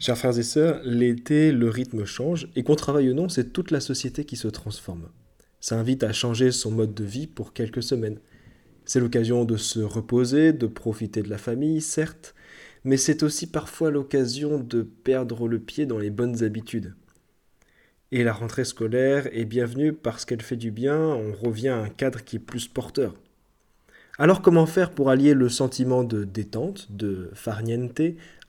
Chers frères et sœurs, l'été, le rythme change, et qu'on travaille ou non, c'est toute la société qui se transforme. Ça invite à changer son mode de vie pour quelques semaines. C'est l'occasion de se reposer, de profiter de la famille, certes, mais c'est aussi parfois l'occasion de perdre le pied dans les bonnes habitudes. Et la rentrée scolaire est bienvenue parce qu'elle fait du bien, on revient à un cadre qui est plus porteur. Alors comment faire pour allier le sentiment de détente, de farniente,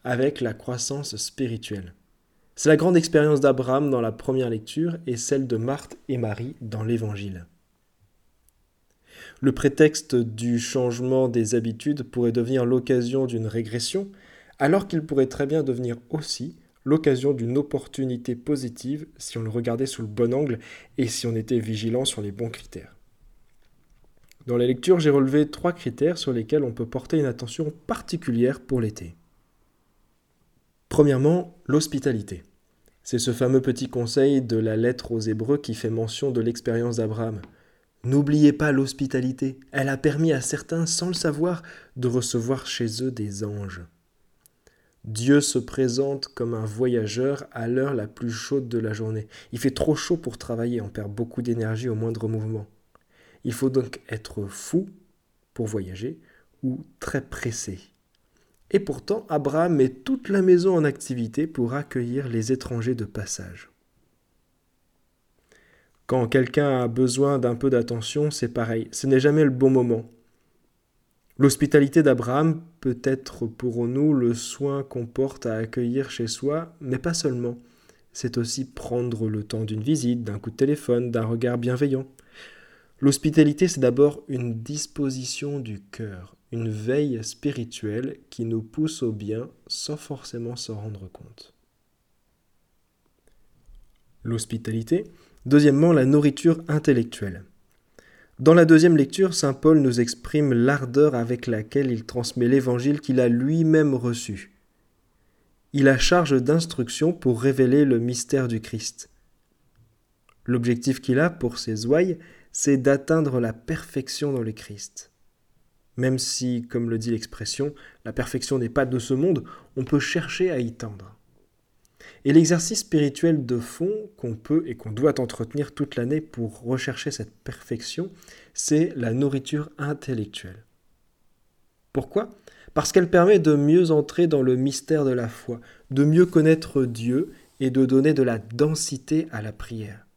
avec la croissance spirituelle. C'est la grande expérience d'Abraham dans la première lecture et celle de Marthe et Marie dans l'Évangile. Le prétexte du changement des habitudes pourrait devenir l'occasion d'une régression, alors qu'il pourrait très bien devenir aussi l'occasion d'une opportunité positive si on le regardait sous le bon angle et si on était vigilant sur les bons critères. Dans la lecture, j'ai relevé trois critères sur lesquels on peut porter une attention particulière pour l'été. Premièrement, l'hospitalité. C'est ce fameux petit conseil de la lettre aux Hébreux qui fait mention de l'expérience d'Abraham. N'oubliez pas l'hospitalité. Elle a permis à certains, sans le savoir, de recevoir chez eux des anges. Dieu se présente comme un voyageur à l'heure la plus chaude de la journée. Il fait trop chaud pour travailler, on perd beaucoup d'énergie au moindre mouvement. Il faut donc être fou pour voyager ou très pressé. Et pourtant, Abraham met toute la maison en activité pour accueillir les étrangers de passage. Quand quelqu'un a besoin d'un peu d'attention, c'est pareil, ce n'est jamais le bon moment. L'hospitalité d'Abraham peut être pour nous le soin qu'on porte à accueillir chez soi, mais pas seulement. C'est aussi prendre le temps d'une visite, d'un coup de téléphone, d'un regard bienveillant. L'hospitalité, c'est d'abord une disposition du cœur, une veille spirituelle qui nous pousse au bien sans forcément s'en rendre compte. L'hospitalité. Deuxièmement, la nourriture intellectuelle. Dans la deuxième lecture, Saint Paul nous exprime l'ardeur avec laquelle il transmet l'évangile qu'il a lui-même reçu. Il a charge d'instruction pour révéler le mystère du Christ. L'objectif qu'il a pour ses ouailles, c'est d'atteindre la perfection dans le Christ. Même si, comme le dit l'expression, la perfection n'est pas de ce monde, on peut chercher à y tendre. Et l'exercice spirituel de fond qu'on peut et qu'on doit entretenir toute l'année pour rechercher cette perfection, c'est la nourriture intellectuelle. Pourquoi? Parce qu'elle permet de mieux entrer dans le mystère de la foi, de mieux connaître Dieu et de donner de la densité à la prière.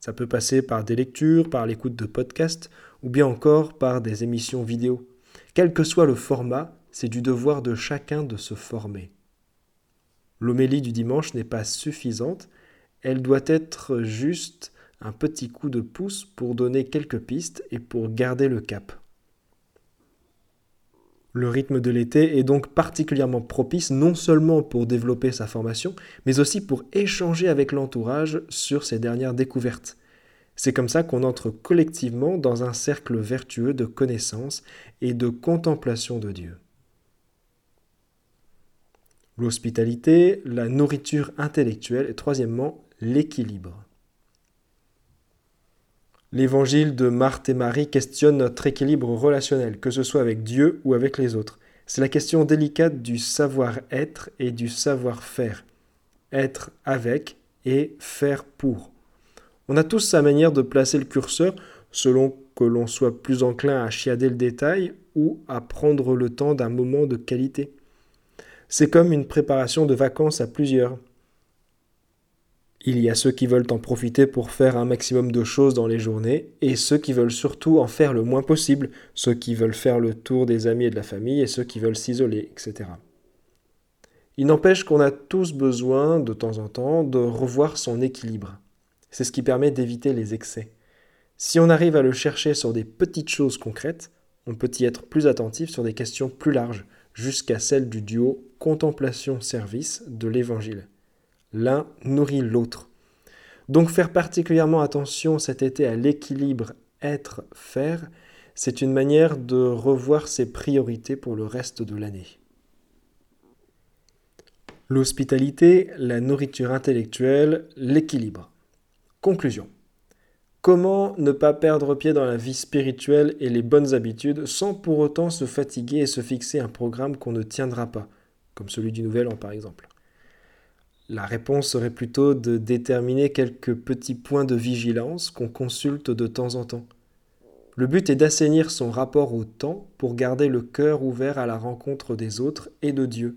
Ça peut passer par des lectures, par l'écoute de podcasts ou bien encore par des émissions vidéo. Quel que soit le format, c'est du devoir de chacun de se former. L'homélie du dimanche n'est pas suffisante, elle doit être juste un petit coup de pouce pour donner quelques pistes et pour garder le cap. Le rythme de l'été est donc particulièrement propice non seulement pour développer sa formation, mais aussi pour échanger avec l'entourage sur ses dernières découvertes. C'est comme ça qu'on entre collectivement dans un cercle vertueux de connaissance et de contemplation de Dieu. L'hospitalité, la nourriture intellectuelle et troisièmement l'équilibre. L'évangile de Marthe et Marie questionne notre équilibre relationnel, que ce soit avec Dieu ou avec les autres. C'est la question délicate du savoir-être et du savoir-faire. Être avec et faire pour. On a tous sa manière de placer le curseur selon que l'on soit plus enclin à chiader le détail ou à prendre le temps d'un moment de qualité. C'est comme une préparation de vacances à plusieurs. Il y a ceux qui veulent en profiter pour faire un maximum de choses dans les journées, et ceux qui veulent surtout en faire le moins possible, ceux qui veulent faire le tour des amis et de la famille, et ceux qui veulent s'isoler, etc. Il n'empêche qu'on a tous besoin, de temps en temps, de revoir son équilibre. C'est ce qui permet d'éviter les excès. Si on arrive à le chercher sur des petites choses concrètes, on peut y être plus attentif sur des questions plus larges, jusqu'à celle du duo contemplation-service de l'Évangile. L'un nourrit l'autre. Donc faire particulièrement attention cet été à l'équilibre être-faire, c'est une manière de revoir ses priorités pour le reste de l'année. L'hospitalité, la nourriture intellectuelle, l'équilibre. Conclusion. Comment ne pas perdre pied dans la vie spirituelle et les bonnes habitudes sans pour autant se fatiguer et se fixer un programme qu'on ne tiendra pas, comme celui du Nouvel An par exemple? La réponse serait plutôt de déterminer quelques petits points de vigilance qu'on consulte de temps en temps. Le but est d'assainir son rapport au temps pour garder le cœur ouvert à la rencontre des autres et de Dieu.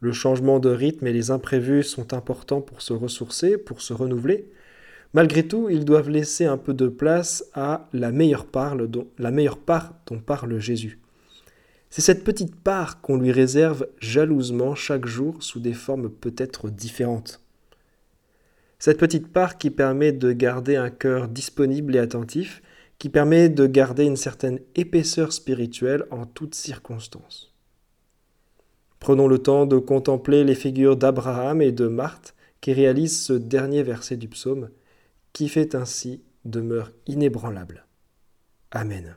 Le changement de rythme et les imprévus sont importants pour se ressourcer, pour se renouveler. Malgré tout, ils doivent laisser un peu de place à la meilleure part dont, parle Jésus. C'est cette petite part qu'on lui réserve jalousement chaque jour sous des formes peut-être différentes. Cette petite part qui permet de garder un cœur disponible et attentif, qui permet de garder une certaine épaisseur spirituelle en toutes circonstances. Prenons le temps de contempler les figures d'Abraham et de Marthe qui réalisent ce dernier verset du psaume, qui fait ainsi demeure inébranlable. Amen.